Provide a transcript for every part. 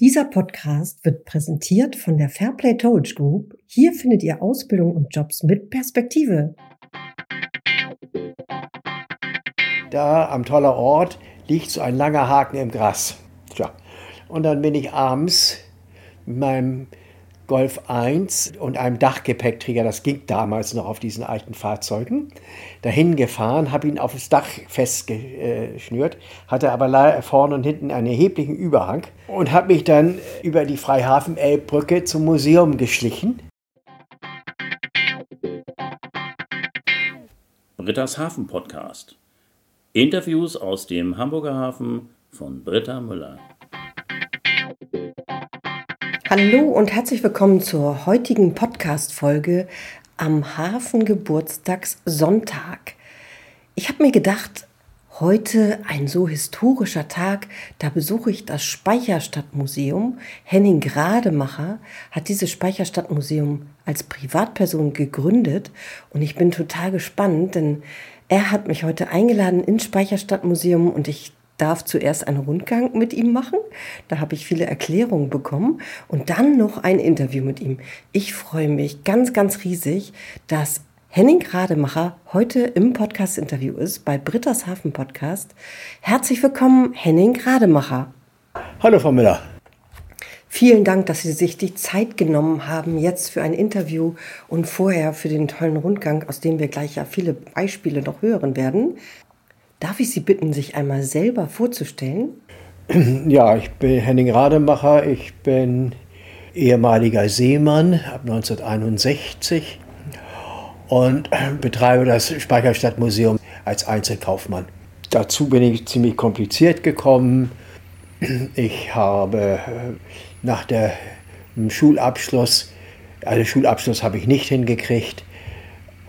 Dieser Podcast wird präsentiert von der Fairplay Towage Group. Hier findet ihr Ausbildung und Jobs mit Perspektive. Da am toller Ort liegt so ein langer Haken im Gras. Tja. Und dann bin ich abends mit meinem Golf 1 und einem Dachgepäckträger, das ging damals noch auf diesen alten Fahrzeugen, dahin gefahren, habe ihn auf das Dach festgeschnürt, hatte aber vorne und hinten einen erheblichen Überhang und habe mich dann über die Freihafen-Elbbrücke zum Museum geschlichen. Britta's Hafen Podcast. Interviews aus dem Hamburger Hafen von Britta Müller. Hallo und herzlich willkommen zur heutigen Podcast-Folge am Hafengeburtstagssonntag. Ich habe mir gedacht, heute ein so historischer Tag, da besuche ich das Speicherstadtmuseum. Henning Grademacher hat dieses Speicherstadtmuseum als Privatperson gegründet und ich bin total gespannt, denn er hat mich heute eingeladen ins Speicherstadtmuseum und ich darf zuerst einen Rundgang mit ihm machen. Da habe ich viele Erklärungen bekommen und dann noch ein Interview mit ihm. Ich freue mich ganz, ganz riesig, dass Henning Grademacher heute im Podcast-Interview ist bei Britta's Hafen Podcast. Herzlich willkommen, Henning Grademacher. Hallo, Frau Müller. Vielen Dank, dass Sie sich die Zeit genommen haben, jetzt für ein Interview und vorher für den tollen Rundgang, aus dem wir gleich ja viele Beispiele noch hören werden. Darf ich Sie bitten, sich einmal selber vorzustellen? Ja, ich bin Henning Rademacher. Ich bin ehemaliger Seemann ab 1961 und betreibe das Speicherstadtmuseum als Einzelkaufmann. Dazu bin ich ziemlich kompliziert gekommen. Ich habe nach dem Schulabschluss, also Schulabschluss habe ich nicht hingekriegt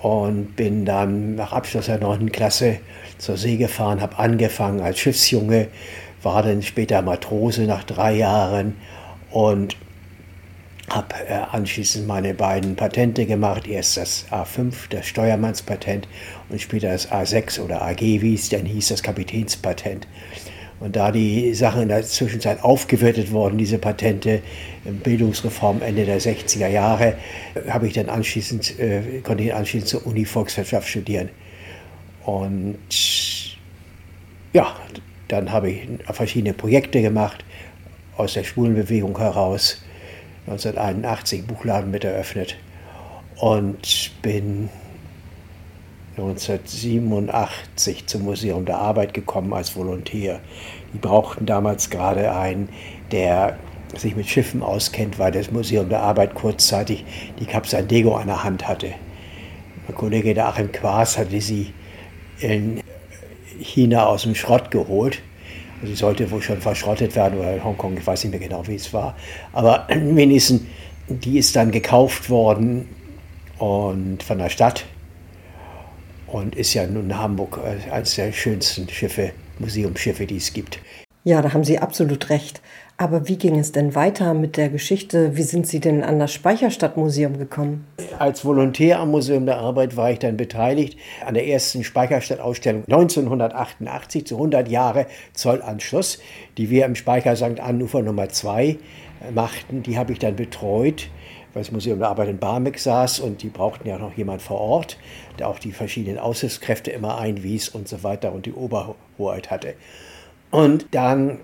und bin dann nach Abschluss der 9. Klasse zur See gefahren, habe angefangen als Schiffsjunge, war dann später Matrose nach drei Jahren und habe äh, anschließend meine beiden Patente gemacht. Erst das A5, das Steuermannspatent und später das A6 oder AG, wie es dann hieß, das Kapitänspatent. Und da die Sachen in der Zwischenzeit aufgewertet wurden, diese Patente, Bildungsreform Ende der 60er Jahre, habe ich dann anschließend, äh, konnte ich anschließend zur Uni Volkswirtschaft studieren. Und ja, dann habe ich verschiedene Projekte gemacht, aus der Schwulenbewegung heraus, 1981 Buchladen mit eröffnet und bin 1987 zum Museum der Arbeit gekommen als Volontär. Die brauchten damals gerade einen, der sich mit Schiffen auskennt, weil das Museum der Arbeit kurzzeitig die Cap San Diego an der Hand hatte. Mein Kollege der Achim Quaas hatte sie in China aus dem Schrott geholt. Sie sollte wohl schon verschrottet werden oder in Hongkong, ich weiß nicht mehr genau, wie es war. Aber wenigstens, die ist dann gekauft worden und von der Stadt und ist ja nun in Hamburg äh, eines der schönsten Schiffe, Museumsschiffe, die es gibt. Ja, da haben Sie absolut recht. Aber wie ging es denn weiter mit der Geschichte? Wie sind Sie denn an das Speicherstadtmuseum gekommen? Als Volontär am Museum der Arbeit war ich dann beteiligt an der ersten Speicherstadtausstellung 1988 zu 100 Jahre Zollanschluss, die wir im Speicher St. Annufer Nummer 2 machten. Die habe ich dann betreut weil das Museum der Arbeit in Barmbek saß und die brauchten ja noch jemand vor Ort, der auch die verschiedenen Aushilfskräfte immer einwies und so weiter und die Oberhoheit hatte. Und dann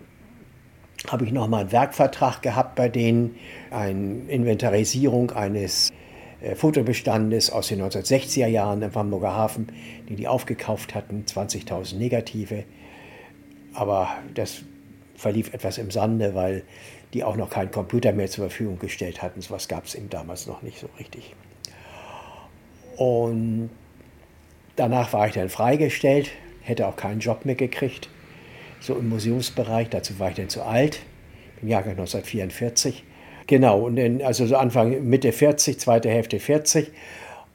habe ich nochmal einen Werkvertrag gehabt bei denen, eine Inventarisierung eines äh, Fotobestandes aus den 1960er Jahren im Hamburger Hafen, die die aufgekauft hatten, 20.000 Negative. Aber das verlief etwas im Sande, weil die auch noch keinen Computer mehr zur Verfügung gestellt hatten. So was gab es eben damals noch nicht so richtig. Und danach war ich dann freigestellt, hätte auch keinen Job mehr gekriegt, so im Museumsbereich. Dazu war ich dann zu alt, im Jahrgang 1944. Genau, und dann, also so Anfang, Mitte 40, zweite Hälfte 40.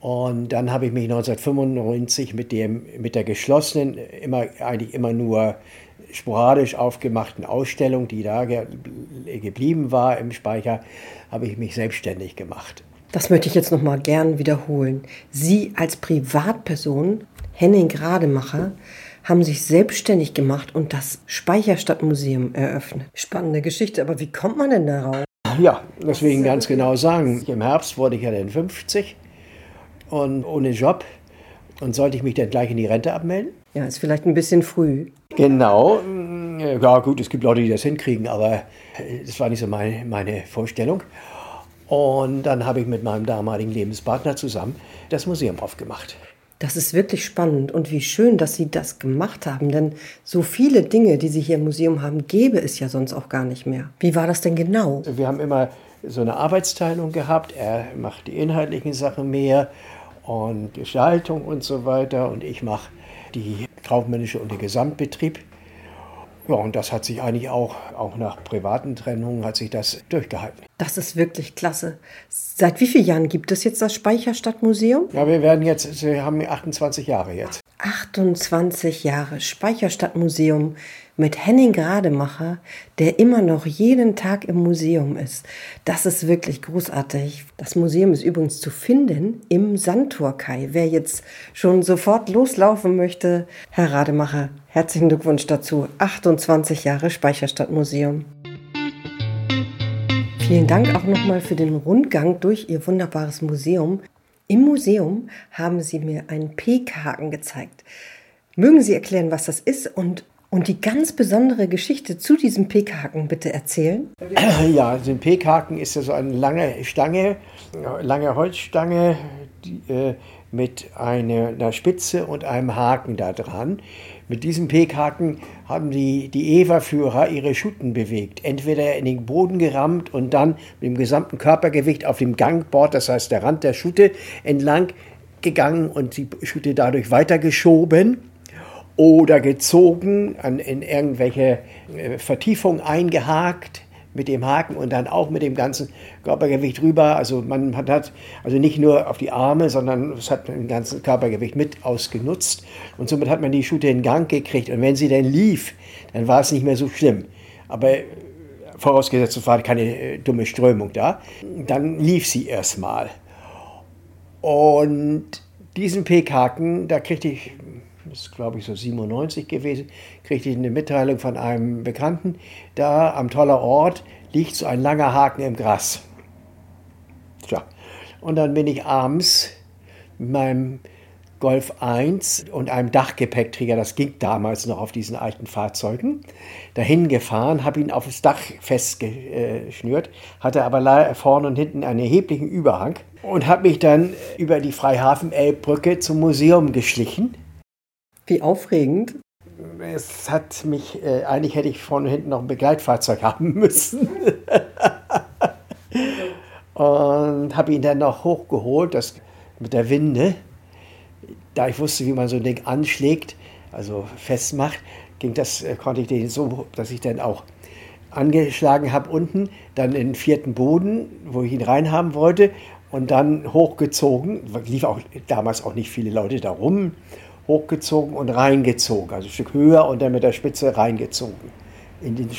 Und dann habe ich mich 1995 mit, dem, mit der geschlossenen, immer, eigentlich immer nur sporadisch aufgemachten Ausstellung, die da ge geblieben war im Speicher, habe ich mich selbstständig gemacht. Das möchte ich jetzt noch mal gern wiederholen. Sie als Privatperson, Henning Grademacher, haben sich selbstständig gemacht und das Speicherstadtmuseum eröffnet. Spannende Geschichte, aber wie kommt man denn darauf? Ja, deswegen ganz genau sagen. Im Herbst wurde ich ja dann 50 und ohne Job. Und sollte ich mich dann gleich in die Rente abmelden? Ja, ist vielleicht ein bisschen früh. Genau. Ja, gut, es gibt Leute, die das hinkriegen, aber das war nicht so meine, meine Vorstellung. Und dann habe ich mit meinem damaligen Lebenspartner zusammen das Museum aufgemacht. Das ist wirklich spannend und wie schön, dass Sie das gemacht haben, denn so viele Dinge, die Sie hier im Museum haben, gäbe es ja sonst auch gar nicht mehr. Wie war das denn genau? Wir haben immer so eine Arbeitsteilung gehabt. Er macht die inhaltlichen Sachen mehr und Gestaltung und so weiter und ich mache die kaufmännische und den Gesamtbetrieb. Ja, und das hat sich eigentlich auch, auch nach privaten Trennungen hat sich das durchgehalten. Das ist wirklich klasse. Seit wie vielen Jahren gibt es jetzt das Speicherstadtmuseum? Ja, wir werden jetzt, wir haben 28 Jahre jetzt. 28 Jahre Speicherstadtmuseum mit Henning Grademacher, der immer noch jeden Tag im Museum ist. Das ist wirklich großartig. Das Museum ist übrigens zu finden im Sandturkai. Wer jetzt schon sofort loslaufen möchte, Herr Rademacher, herzlichen Glückwunsch dazu. 28 Jahre Speicherstadtmuseum. Vielen Dank auch nochmal für den Rundgang durch Ihr wunderbares Museum. Im Museum haben Sie mir einen P-Haken gezeigt. Mögen Sie erklären, was das ist und, und die ganz besondere Geschichte zu diesem P-Haken bitte erzählen? Ja, ein P-Haken ist ja so eine lange Stange, lange Holzstange die, äh, mit einer, einer Spitze und einem Haken da dran. Mit diesem Pekhaken haben die, die Eva-Führer ihre Schutten bewegt. Entweder in den Boden gerammt und dann mit dem gesamten Körpergewicht auf dem Gangbord, das heißt der Rand der Schute, entlang gegangen und die Schute dadurch weitergeschoben oder gezogen, an, in irgendwelche äh, Vertiefungen eingehakt mit dem Haken und dann auch mit dem ganzen Körpergewicht rüber. Also man hat also nicht nur auf die Arme, sondern es hat ein ganzes Körpergewicht mit ausgenutzt und somit hat man die Schute in Gang gekriegt. Und wenn sie dann lief, dann war es nicht mehr so schlimm. Aber vorausgesetzt, es war keine äh, dumme Strömung da, dann lief sie erstmal. Und diesen Pekhaken, da kriegte ich das ist glaube ich so 97 gewesen, kriegte ich eine Mitteilung von einem Bekannten, da am toller Ort liegt so ein langer Haken im Gras. Tja, und dann bin ich abends mit meinem Golf 1 und einem Dachgepäckträger, das ging damals noch auf diesen alten Fahrzeugen, dahin gefahren, habe ihn auf das Dach festgeschnürt, hatte aber vorne und hinten einen erheblichen Überhang und habe mich dann über die Freihafen-Elbbrücke zum Museum geschlichen wie aufregend. Es hat mich, äh, eigentlich hätte ich vorne und hinten noch ein Begleitfahrzeug haben müssen. und habe ihn dann noch hochgeholt, das mit der Winde. Da ich wusste, wie man so ein Ding anschlägt, also festmacht, ging das, äh, konnte ich den so, dass ich dann auch angeschlagen habe unten, dann in den vierten Boden, wo ich ihn reinhaben wollte, und dann hochgezogen. Lief auch damals auch nicht viele Leute da rum hochgezogen und reingezogen, also ein Stück höher und dann mit der Spitze reingezogen. In den,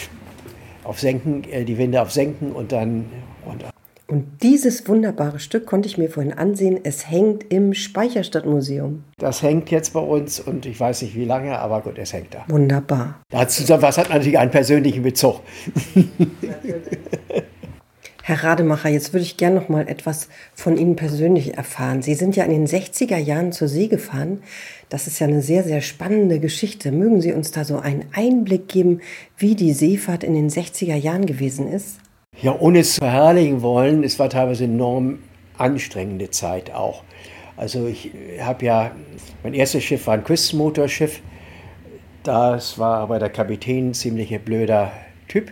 auf Senken, äh, die Winde auf Senken und dann runter. Und dieses wunderbare Stück konnte ich mir vorhin ansehen. Es hängt im Speicherstadtmuseum. Das hängt jetzt bei uns und ich weiß nicht wie lange, aber gut, es hängt da. Wunderbar. Dazu was hat natürlich einen persönlichen Bezug. Herr Rademacher, jetzt würde ich gerne noch mal etwas von Ihnen persönlich erfahren. Sie sind ja in den 60er Jahren zur See gefahren. Das ist ja eine sehr, sehr spannende Geschichte. Mögen Sie uns da so einen Einblick geben, wie die Seefahrt in den 60er Jahren gewesen ist? Ja, ohne es zu verherrlichen wollen, es war teilweise enorm anstrengende Zeit auch. Also ich habe ja, mein erstes Schiff war ein Küstenmotorschiff. Das war aber der Kapitän ein ziemlich blöder Typ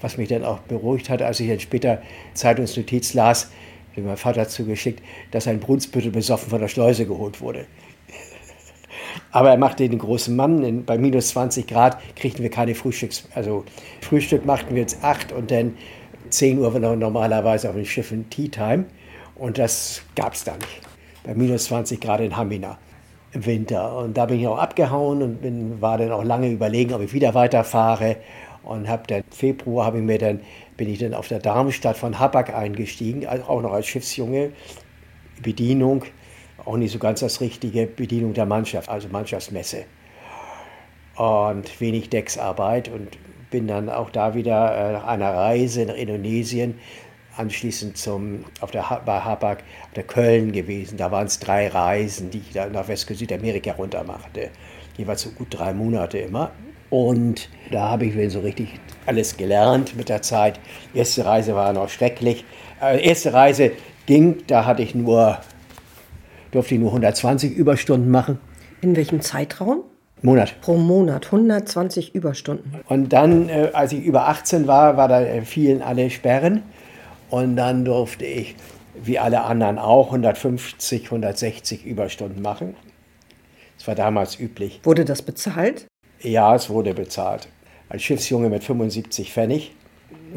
was mich dann auch beruhigt hat, als ich dann später Zeitungsnotiz las, die mein Vater zugeschickt, dass ein Brunsbüttel besoffen von der Schleuse geholt wurde. Aber er machte den großen Mann. bei minus 20 Grad kriegten wir keine Frühstücks... Also Frühstück machten wir jetzt 8 und dann 10 Uhr war normalerweise auf dem Schiff ein Tea Time. Und das gab es da nicht. Bei minus 20 Grad in Hamina im Winter. Und da bin ich auch abgehauen und bin, war dann auch lange überlegen, ob ich wieder weiterfahre und habe dann Februar habe ich mir dann bin ich dann auf der Darmstadt von Habak eingestiegen, auch noch als Schiffsjunge, Bedienung auch nicht so ganz das richtige Bedienung der Mannschaft, also Mannschaftsmesse. Und wenig Decksarbeit und bin dann auch da wieder äh, nach einer Reise nach Indonesien anschließend zum, auf der, bei Hapag, auf der Köln gewesen. Da waren es drei Reisen, die ich da nach West- Südamerika runter machte. Jeweils so gut drei Monate immer. Und da habe ich so richtig alles gelernt mit der Zeit. Die erste Reise war noch schrecklich. Äh, erste Reise ging, da hatte ich nur, durfte ich nur 120 Überstunden machen. In welchem Zeitraum? Monat. Pro Monat 120 Überstunden. Und dann, äh, als ich über 18 war, war da äh, fielen alle Sperren. Und dann durfte ich, wie alle anderen auch, 150, 160 Überstunden machen. Das war damals üblich. Wurde das bezahlt? Ja, es wurde bezahlt. Als Schiffsjunge mit 75 Pfennig.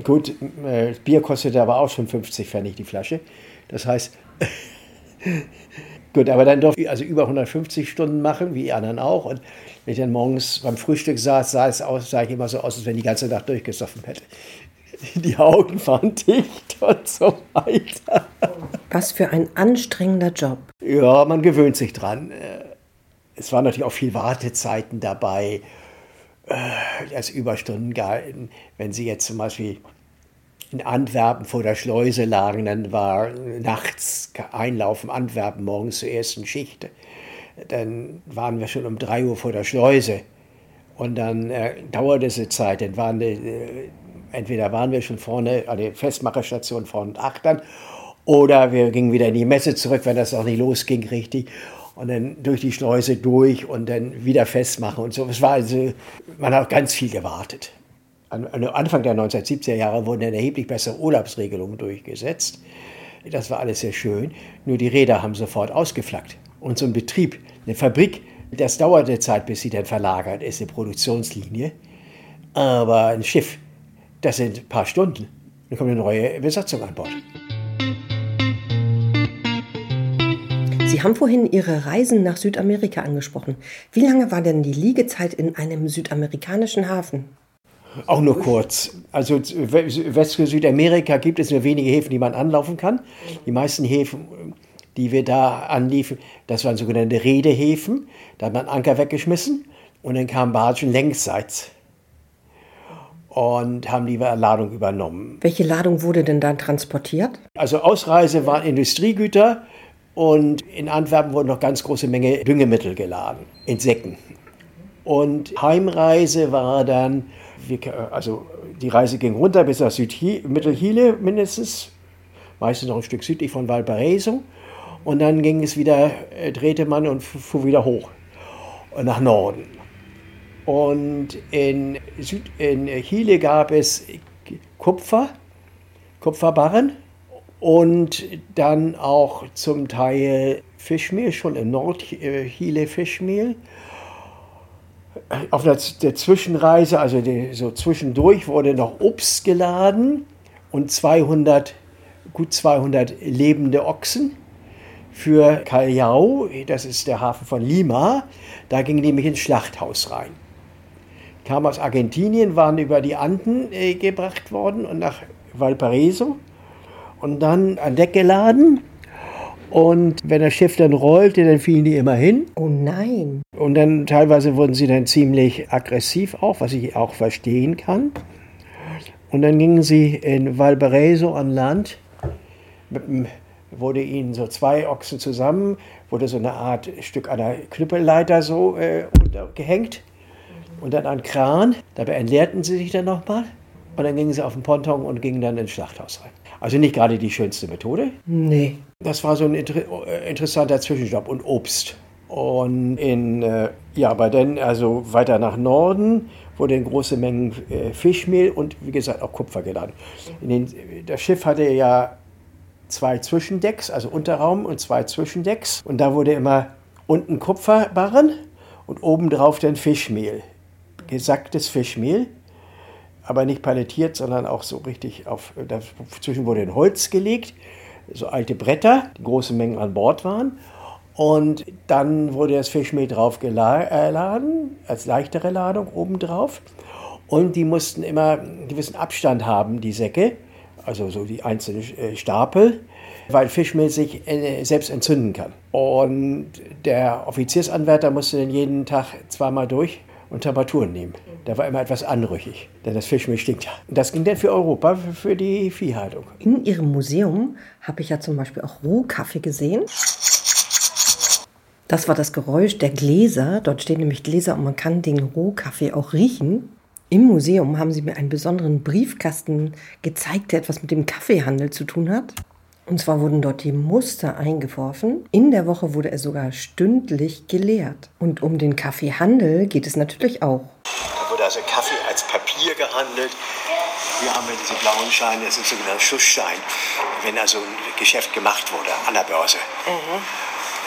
Gut, äh, Bier kostete aber auch schon 50 Pfennig die Flasche. Das heißt, gut, aber dann durfte ich also über 150 Stunden machen, wie die anderen auch. Und wenn ich dann morgens beim Frühstück saß, sah, es aus, sah ich immer so aus, als wenn ich die ganze Nacht durchgesoffen hätte. Die Augen waren dicht und so weiter. Was für ein anstrengender Job. Ja, man gewöhnt sich dran. Es waren natürlich auch viel Wartezeiten dabei, äh, als Überstunden gehalten. Wenn Sie jetzt zum Beispiel in Antwerpen vor der Schleuse lagen, dann war nachts Einlaufen Antwerpen morgens zur ersten Schicht. Dann waren wir schon um drei Uhr vor der Schleuse. Und dann äh, dauerte es eine Zeit. Dann waren die, äh, entweder waren wir schon vorne an der Festmacherstation vorne und achtern, oder wir gingen wieder in die Messe zurück, wenn das auch nicht losging richtig. Und dann durch die Schleuse durch und dann wieder festmachen und so. Es war also, man hat ganz viel gewartet. Anfang der 1970er Jahre wurden dann erheblich bessere Urlaubsregelungen durchgesetzt. Das war alles sehr schön. Nur die Räder haben sofort ausgeflackt. Und so ein Betrieb, eine Fabrik, das dauerte Zeit, bis sie dann verlagert ist, eine Produktionslinie. Aber ein Schiff, das sind ein paar Stunden. Dann kommt eine neue Besatzung an Bord. Sie haben vorhin Ihre Reisen nach Südamerika angesprochen. Wie lange war denn die Liegezeit in einem südamerikanischen Hafen? Auch nur kurz. Also West- Südamerika gibt es nur wenige Häfen, die man anlaufen kann. Die meisten Häfen, die wir da anliefen, das waren sogenannte Redehäfen. Da hat man Anker weggeschmissen und dann kamen Bargen längsseits und haben die Ladung übernommen. Welche Ladung wurde denn dann transportiert? Also Ausreise waren Industriegüter und in Antwerpen wurden noch ganz große Menge Düngemittel geladen, in Säcken. Und Heimreise war dann, also die Reise ging runter bis nach Südmittelchile mindestens, meistens noch ein Stück südlich von Valparaiso. Und dann ging es wieder, drehte man und fuhr wieder hoch nach Norden. Und in, Süd, in Chile gab es Kupfer, Kupferbarren und dann auch zum Teil Fischmehl, schon in Nordchile Fischmehl. Auf der, Zwischenreise, also die, so zwischendurch, wurde noch Obst geladen und 200, gut 200 lebende Ochsen für Callao, das ist der Hafen von Lima. Da ging nämlich ins Schlachthaus rein kam aus Argentinien, waren über die Anden äh, gebracht worden und nach Valparaiso und dann an Deck geladen. Und wenn das Schiff dann rollte, dann fielen die immer hin. Oh nein. Und dann teilweise wurden sie dann ziemlich aggressiv auch, was ich auch verstehen kann. Und dann gingen sie in Valparaiso an Land. Wurde ihnen so zwei Ochsen zusammen, wurde so eine Art Stück einer Knüppelleiter so äh, gehängt und dann an Kran. Dabei entleerten sie sich dann nochmal und dann gingen sie auf den Ponton und gingen dann ins Schlachthaus rein. Also nicht gerade die schönste Methode. Nee. Das war so ein inter interessanter Zwischenstopp und Obst. Und in, äh, ja, aber dann, also weiter nach Norden, wurde in große Mengen äh, Fischmehl und wie gesagt auch Kupfer geladen. Den, das Schiff hatte ja zwei Zwischendecks, also Unterraum und zwei Zwischendecks. Und da wurde immer unten Kupferbarren und obendrauf dann Fischmehl gesacktes Fischmehl, aber nicht palettiert, sondern auch so richtig auf, dazwischen wurde ein Holz gelegt, so alte Bretter, die große Mengen an Bord waren. Und dann wurde das Fischmehl drauf geladen, als leichtere Ladung obendrauf. Und die mussten immer einen gewissen Abstand haben, die Säcke, also so die einzelnen äh, Stapel, weil Fischmehl sich äh, selbst entzünden kann. Und der Offiziersanwärter musste dann jeden Tag zweimal durch und Temperaturen nehmen. Der war immer etwas anrüchig, denn das Fischmehl stinkt ja. Das ging dann für Europa, für die Viehhaltung. In Ihrem Museum habe ich ja zum Beispiel auch Rohkaffee gesehen. Das war das Geräusch der Gläser. Dort stehen nämlich Gläser und man kann den Rohkaffee auch riechen. Im Museum haben sie mir einen besonderen Briefkasten gezeigt, der etwas mit dem Kaffeehandel zu tun hat. Und zwar wurden dort die Muster eingeworfen. In der Woche wurde er sogar stündlich geleert. Und um den Kaffeehandel geht es natürlich auch. Da wurde also Kaffee als Papier gehandelt. Hier haben wir diese blauen Scheine, das sind sogenannte Schussscheine, wenn also ein Geschäft gemacht wurde an der Börse. Mhm.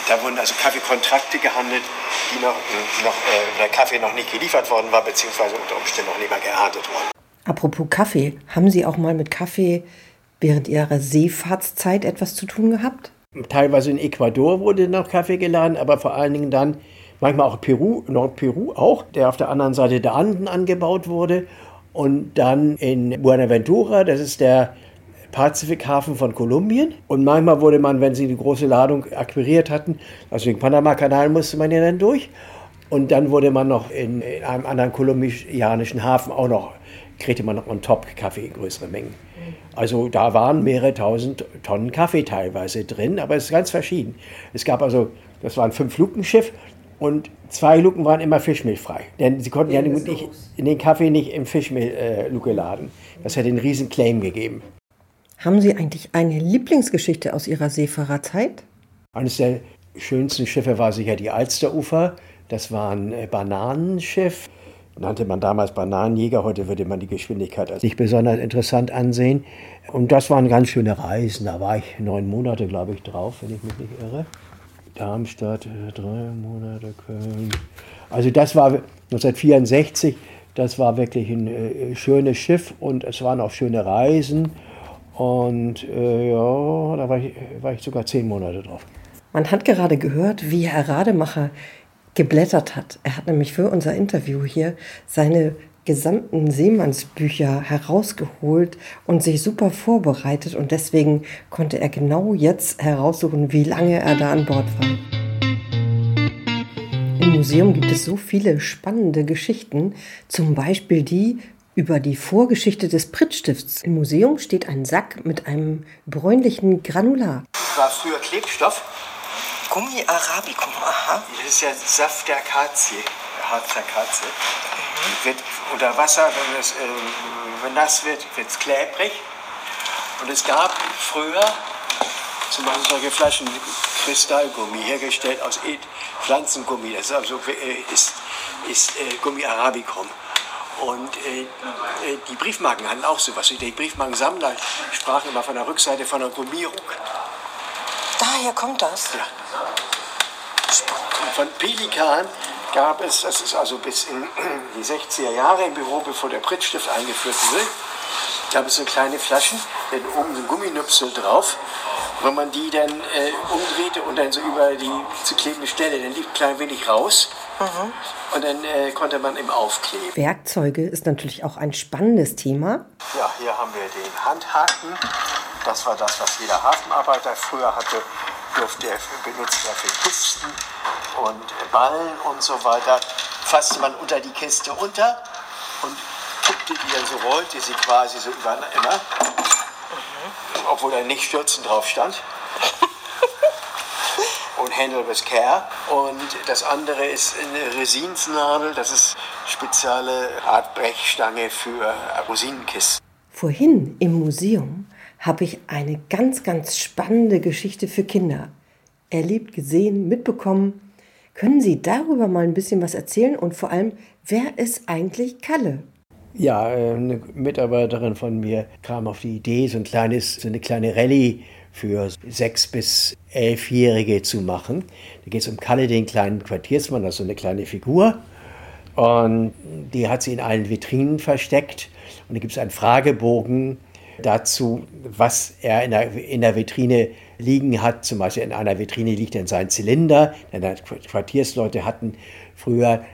Da wurden also Kaffeekontrakte gehandelt, die noch, noch äh, der Kaffee noch nicht geliefert worden war, beziehungsweise unter Umständen noch nicht mal geerntet worden. Apropos Kaffee, haben Sie auch mal mit Kaffee während Ihrer Seefahrtszeit etwas zu tun gehabt? Teilweise in Ecuador wurde noch Kaffee geladen, aber vor allen Dingen dann manchmal auch Peru, Nordperu auch, der auf der anderen Seite der Anden angebaut wurde. Und dann in Buenaventura, das ist der Pazifikhafen von Kolumbien. Und manchmal wurde man, wenn sie eine große Ladung akquiriert hatten, also den Panama-Kanal musste man ja dann durch. Und dann wurde man noch in, in einem anderen kolumbianischen Hafen auch noch, kriegte man noch on top Kaffee in größere Mengen. Also da waren mehrere tausend Tonnen Kaffee teilweise drin, aber es ist ganz verschieden. Es gab also, das war ein Fünf-Luken-Schiff und zwei Luken waren immer fischmehlfrei. Denn sie konnten ja nicht, in den Kaffee nicht im Fischmehl-Luke äh, laden. Das hätte einen riesen Claim gegeben. Haben Sie eigentlich eine Lieblingsgeschichte aus Ihrer Seefahrerzeit? Eines der schönsten Schiffe war sicher die Alsterufer. Das war ein äh, Bananenschiff. Nannte man damals Bananenjäger, heute würde man die Geschwindigkeit als nicht besonders interessant ansehen. Und das waren ganz schöne Reisen. Da war ich neun Monate, glaube ich, drauf, wenn ich mich nicht irre. Darmstadt, äh, drei Monate, Köln. Also das war 1964, das war wirklich ein äh, schönes Schiff und es waren auch schöne Reisen. Und äh, ja, da war ich, war ich sogar zehn Monate drauf. Man hat gerade gehört, wie Herr Rademacher geblättert hat. Er hat nämlich für unser Interview hier seine gesamten Seemannsbücher herausgeholt und sich super vorbereitet und deswegen konnte er genau jetzt heraussuchen, wie lange er da an Bord war. Im Museum gibt es so viele spannende Geschichten, zum Beispiel die über die Vorgeschichte des Prittstifts. Im Museum steht ein Sack mit einem bräunlichen Granulat. War früher Klebstoff. Gummi Arabicum, aha. Das ist ja Saft der Akazie, Harz der Akazie. Mhm. Wird unter Wasser, wenn es äh, wenn nass wird, wird es klebrig. Und es gab früher zum Beispiel solche Flaschen Kristallgummi hergestellt aus Pflanzengummi. Das ist also äh, ist, ist äh, Gummi Arabicum. Und äh, äh, die Briefmarken hatten auch sowas. Die Briefmarkensammler sprachen immer von der Rückseite von der Gummierung. Daher kommt das? Ja. Von Pelikan gab es, das ist also bis in die 60er Jahre im Büro, bevor der Prittstift eingeführt wurde, gab es so kleine Flaschen, dann oben so ein Gumminüpsel drauf. Wenn man die dann äh, umdrehte und dann so über die zu klebende Stelle, dann lief ein klein wenig raus. Mhm. Und dann äh, konnte man im aufkleben. Werkzeuge ist natürlich auch ein spannendes Thema. Ja, hier haben wir den Handhaken. Das war das, was jeder Hafenarbeiter früher hatte. Durfte er benutzt er für Kisten und Ballen und so weiter. Fasste man unter die Kiste unter und guckte die dann so, rollte sie quasi so über immer. Mhm. Obwohl da nicht Stürzen drauf stand und Handle with Care. Und das andere ist eine Resinsnadel, das ist spezielle Art Brechstange für Rosinenkisten. Vorhin im Museum habe ich eine ganz, ganz spannende Geschichte für Kinder erlebt, gesehen, mitbekommen. Können Sie darüber mal ein bisschen was erzählen und vor allem, wer ist eigentlich Kalle? Ja, äh, eine Mitarbeiterin von mir kam auf die Idee, so, ein kleines, so eine kleine Rallye für sechs bis elfjährige zu machen. Da geht es um Kalle, den kleinen Quartiersmann, also eine kleine Figur. Und die hat sie in allen Vitrinen versteckt. Und da gibt es einen Fragebogen dazu, was er in der, in der Vitrine liegen hat. Zum Beispiel in einer Vitrine liegt dann sein Zylinder. Denn Quartiersleute hatten früher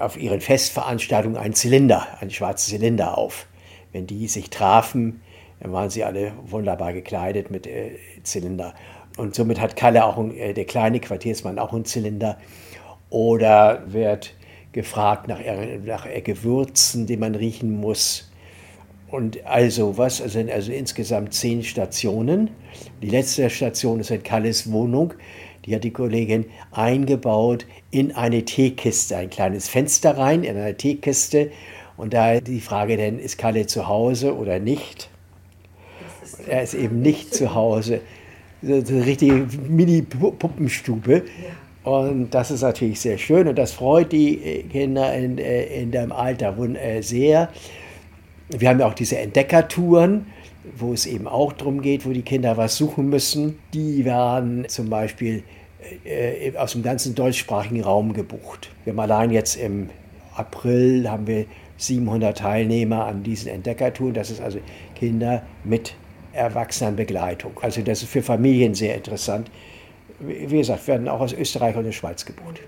auf ihren Festveranstaltungen einen Zylinder, einen schwarzen Zylinder auf. Wenn die sich trafen, Dann waren sie alle wunderbar gekleidet mit äh, Zylinder. Und somit hat Kalle auch, äh, der kleine Quartiersmann, auch einen Zylinder. Oder wird gefragt nach, nach Gewürzen, die man riechen muss. Und also was, also, also insgesamt zehn Stationen. Die letzte Station ist in Kalles Wohnung. Die hat die Kollegin eingebaut in eine Teekiste, ein kleines Fenster rein in eine Teekiste. Und da die Frage denn, ist Kalle zu Hause oder nicht? Er ist eben nicht zu Hause. So eine richtige Mini-Puppenstube. Und das ist natürlich sehr schön und das freut die Kinder in, äh, in dem Alter äh, sehr. Wir haben ja auch diese Entdeckertouren, wo es eben auch darum geht, wo die Kinder was suchen müssen. Die werden zum Beispiel äh, aus dem ganzen deutschsprachigen Raum gebucht. Wir haben allein jetzt im April haben wir 700 Teilnehmer an diesen Entdeckertouren. Das ist also Kinder mit Erwachsenenbegleitung. Also das ist für Familien sehr interessant. Wie gesagt, werden auch aus Österreich und der Schweiz gebucht.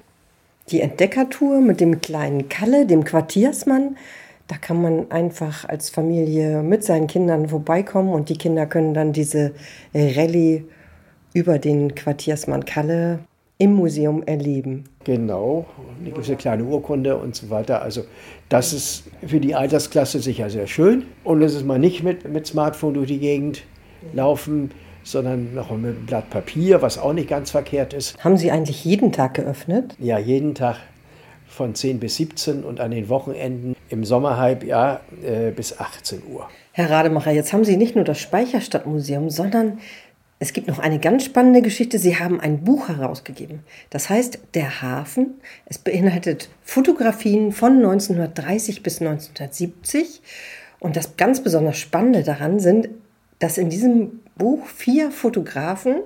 Die Entdeckertour mit dem kleinen Kalle, dem Quartiersmann, da kann man einfach als Familie mit seinen Kindern vorbeikommen und die Kinder können dann diese Rallye über den Quartiersmann Kalle im Museum erleben. Genau, eine kleine Urkunde und so weiter. Also das ist für die Altersklasse sicher sehr schön. Und es ist mal nicht mit, mit Smartphone durch die Gegend laufen, sondern noch mit einem Blatt Papier, was auch nicht ganz verkehrt ist. Haben Sie eigentlich jeden Tag geöffnet? Ja, jeden Tag von 10 bis 17 und an den Wochenenden im Sommerhalbjahr äh, bis 18 Uhr. Herr Rademacher, jetzt haben Sie nicht nur das Speicherstadtmuseum, sondern es gibt noch eine ganz spannende Geschichte. Sie haben ein Buch herausgegeben. Das heißt Der Hafen. Es beinhaltet Fotografien von 1930 bis 1970. Und das ganz besonders Spannende daran sind, dass in diesem Buch vier Fotografen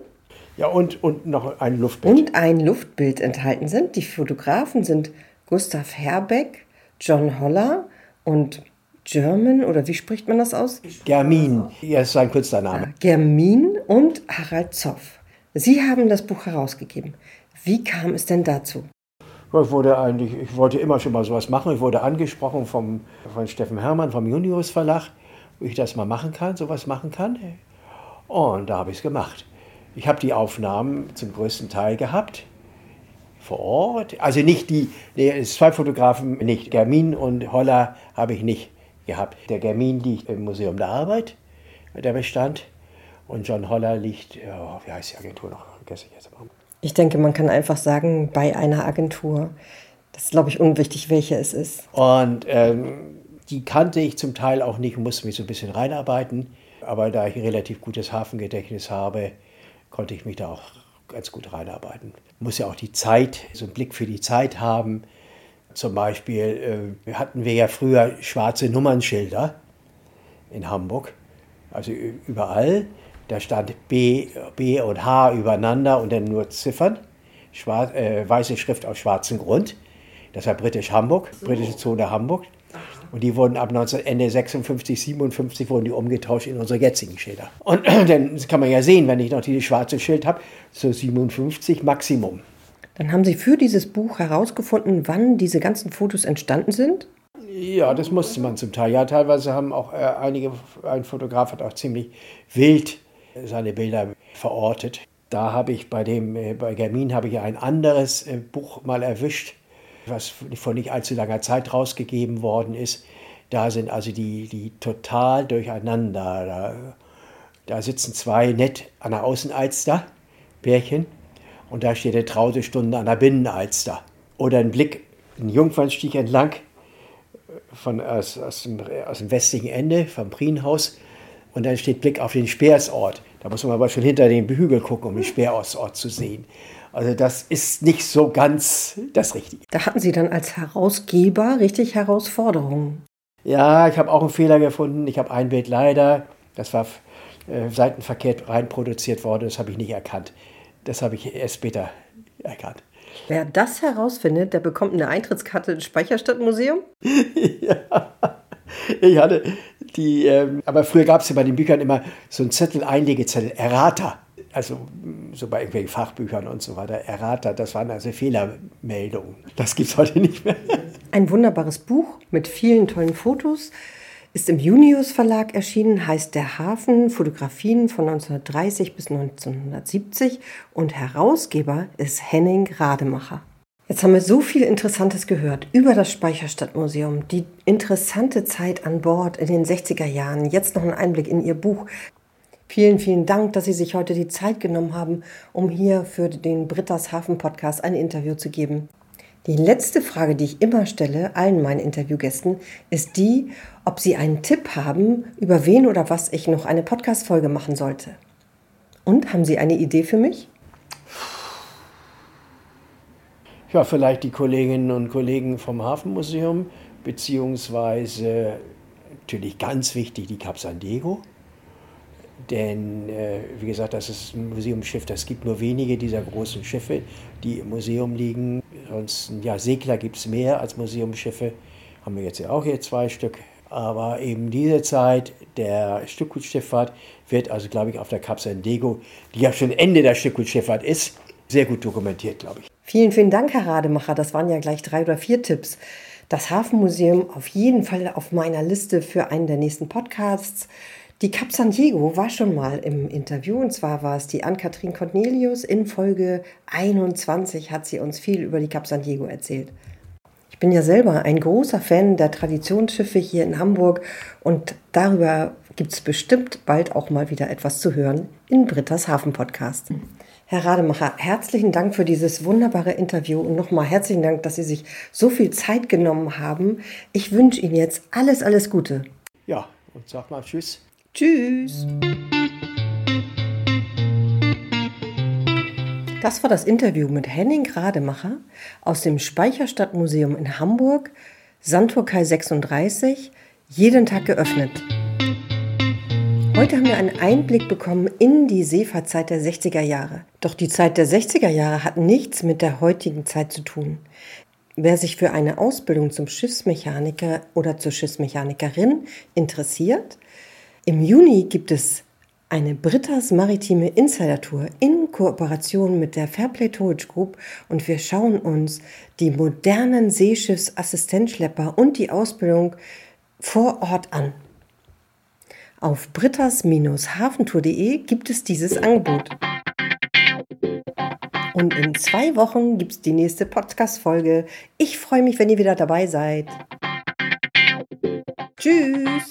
ja, und, und noch ein Luftbild. Und ein Luftbild enthalten sind. Die Fotografen sind Gustav Herbeck, John Holler und German oder wie spricht man das aus? Germin, ja, ist sein Künstlername. Ja, Germin und Harald Zoff. Sie haben das Buch herausgegeben. Wie kam es denn dazu? Ich, wurde eigentlich, ich wollte immer schon mal sowas machen. Ich wurde angesprochen vom, von Steffen Hermann vom Junius Verlag, wo ich das mal machen kann, sowas machen kann. Und da habe ich es gemacht. Ich habe die Aufnahmen zum größten Teil gehabt vor Ort. Also nicht die, die zwei Fotografen nicht. Germin und Holler habe ich nicht gehabt. Der Germin liegt im Museum der Arbeit, der Bestand. Und John Holler liegt, oh, wie heißt die Agentur noch? Vergesse ich jetzt mal. Ich denke, man kann einfach sagen, bei einer Agentur. Das ist, glaube ich, unwichtig, welche es ist. Und ähm, die kannte ich zum Teil auch nicht, musste mich so ein bisschen reinarbeiten. Aber da ich ein relativ gutes Hafengedächtnis habe, konnte ich mich da auch ganz gut reinarbeiten. Muss ja auch die Zeit, so einen Blick für die Zeit haben. Zum Beispiel äh, hatten wir ja früher schwarze Nummernschilder in Hamburg, also überall. Da stand B, B und H übereinander und dann nur Ziffern, Schwarz, äh, weiße Schrift auf schwarzem Grund. Das war britisch Hamburg, britische Zone Hamburg. Und die wurden ab 19, Ende 56, 57 wurden die umgetauscht in unsere jetzigen Schilder. Und dann kann man ja sehen, wenn ich noch dieses schwarze Schild habe, so 57 Maximum. Dann haben Sie für dieses Buch herausgefunden, wann diese ganzen Fotos entstanden sind? Ja, das musste man zum Teil. Ja, teilweise haben auch äh, einige, ein Fotograf hat auch ziemlich wild seine Bilder verortet. Da habe ich bei dem, äh, bei Germin habe ich ein anderes äh, Buch mal erwischt, was vor nicht allzu langer Zeit rausgegeben worden ist. Da sind also die, die total durcheinander. Da, da sitzen zwei nett an der Außenalster, Pärchen, und da steht eine traute Stunde an der Binnenalster. Oder ein Blick, ein Jungfernstich entlang von, aus, aus, dem, aus dem westlichen Ende vom Prienhaus. Und dann steht Blick auf den Speersort. Da muss man aber schon hinter den Hügel gucken, um den Speersort zu sehen. Also das ist nicht so ganz das Richtige. Da hatten Sie dann als Herausgeber richtig Herausforderungen. Ja, ich habe auch einen Fehler gefunden. Ich habe ein Bild leider, das war äh, seitenverkehrt reinproduziert worden, das habe ich nicht erkannt. Das habe ich erst später erkannt. Wer das herausfindet, der bekommt eine Eintrittskarte ins Speicherstadtmuseum? ja. Ich hatte die, ähm, aber früher gab es ja bei den Büchern immer so einen Zettel, Einlegezettel, Errata. Also so bei irgendwelchen Fachbüchern und so weiter, Errata, das waren also Fehlermeldungen. Das gibt es heute nicht mehr. Ein wunderbares Buch mit vielen tollen Fotos ist im Junius Verlag erschienen, heißt Der Hafen, Fotografien von 1930 bis 1970 und Herausgeber ist Henning Rademacher. Jetzt haben wir so viel Interessantes gehört über das Speicherstadtmuseum, die interessante Zeit an Bord in den 60er Jahren, jetzt noch ein Einblick in Ihr Buch. Vielen, vielen Dank, dass Sie sich heute die Zeit genommen haben, um hier für den Britta's Hafen Podcast ein Interview zu geben. Die letzte Frage, die ich immer stelle, allen meinen Interviewgästen, ist die, ob sie einen Tipp haben, über wen oder was ich noch eine Podcast-Folge machen sollte. Und haben Sie eine Idee für mich? Ja, vielleicht die Kolleginnen und Kollegen vom Hafenmuseum, beziehungsweise natürlich ganz wichtig die Cap San Diego. Denn, äh, wie gesagt, das ist ein Museumsschiff, das gibt nur wenige dieser großen Schiffe, die im Museum liegen. Sonst, ja, Segler gibt es mehr als Museumsschiffe. Haben wir jetzt ja auch hier zwei Stück. Aber eben diese Zeit der Stückgutschifffahrt wird also, glaube ich, auf der Cap San Diego, die ja schon Ende der Stückgutschifffahrt ist, sehr gut dokumentiert, glaube ich. Vielen, vielen Dank, Herr Rademacher. Das waren ja gleich drei oder vier Tipps. Das Hafenmuseum auf jeden Fall auf meiner Liste für einen der nächsten Podcasts. Die Cap San Diego war schon mal im Interview und zwar war es die Ann-Kathrin Cornelius. In Folge 21 hat sie uns viel über die Cap San Diego erzählt. Ich bin ja selber ein großer Fan der Traditionsschiffe hier in Hamburg und darüber gibt es bestimmt bald auch mal wieder etwas zu hören in Britta's Hafen Podcast. Herr Rademacher, herzlichen Dank für dieses wunderbare Interview und nochmal herzlichen Dank, dass Sie sich so viel Zeit genommen haben. Ich wünsche Ihnen jetzt alles, alles Gute. Ja, und sag mal Tschüss. Tschüss. Das war das Interview mit Henning Rademacher aus dem Speicherstadtmuseum in Hamburg, Sandturkai 36, jeden Tag geöffnet. Heute haben wir einen Einblick bekommen in die Seefahrtzeit der 60er Jahre. Doch die Zeit der 60er Jahre hat nichts mit der heutigen Zeit zu tun. Wer sich für eine Ausbildung zum Schiffsmechaniker oder zur Schiffsmechanikerin interessiert, im Juni gibt es eine Britta's Maritime Insider Tour in Kooperation mit der Fairplay Towage Group und wir schauen uns die modernen Seeschiffsassistenzschlepper und die Ausbildung vor Ort an. Auf britta's-hafentour.de gibt es dieses Angebot. Und in zwei Wochen gibt es die nächste Podcast-Folge. Ich freue mich, wenn ihr wieder dabei seid. Tschüss!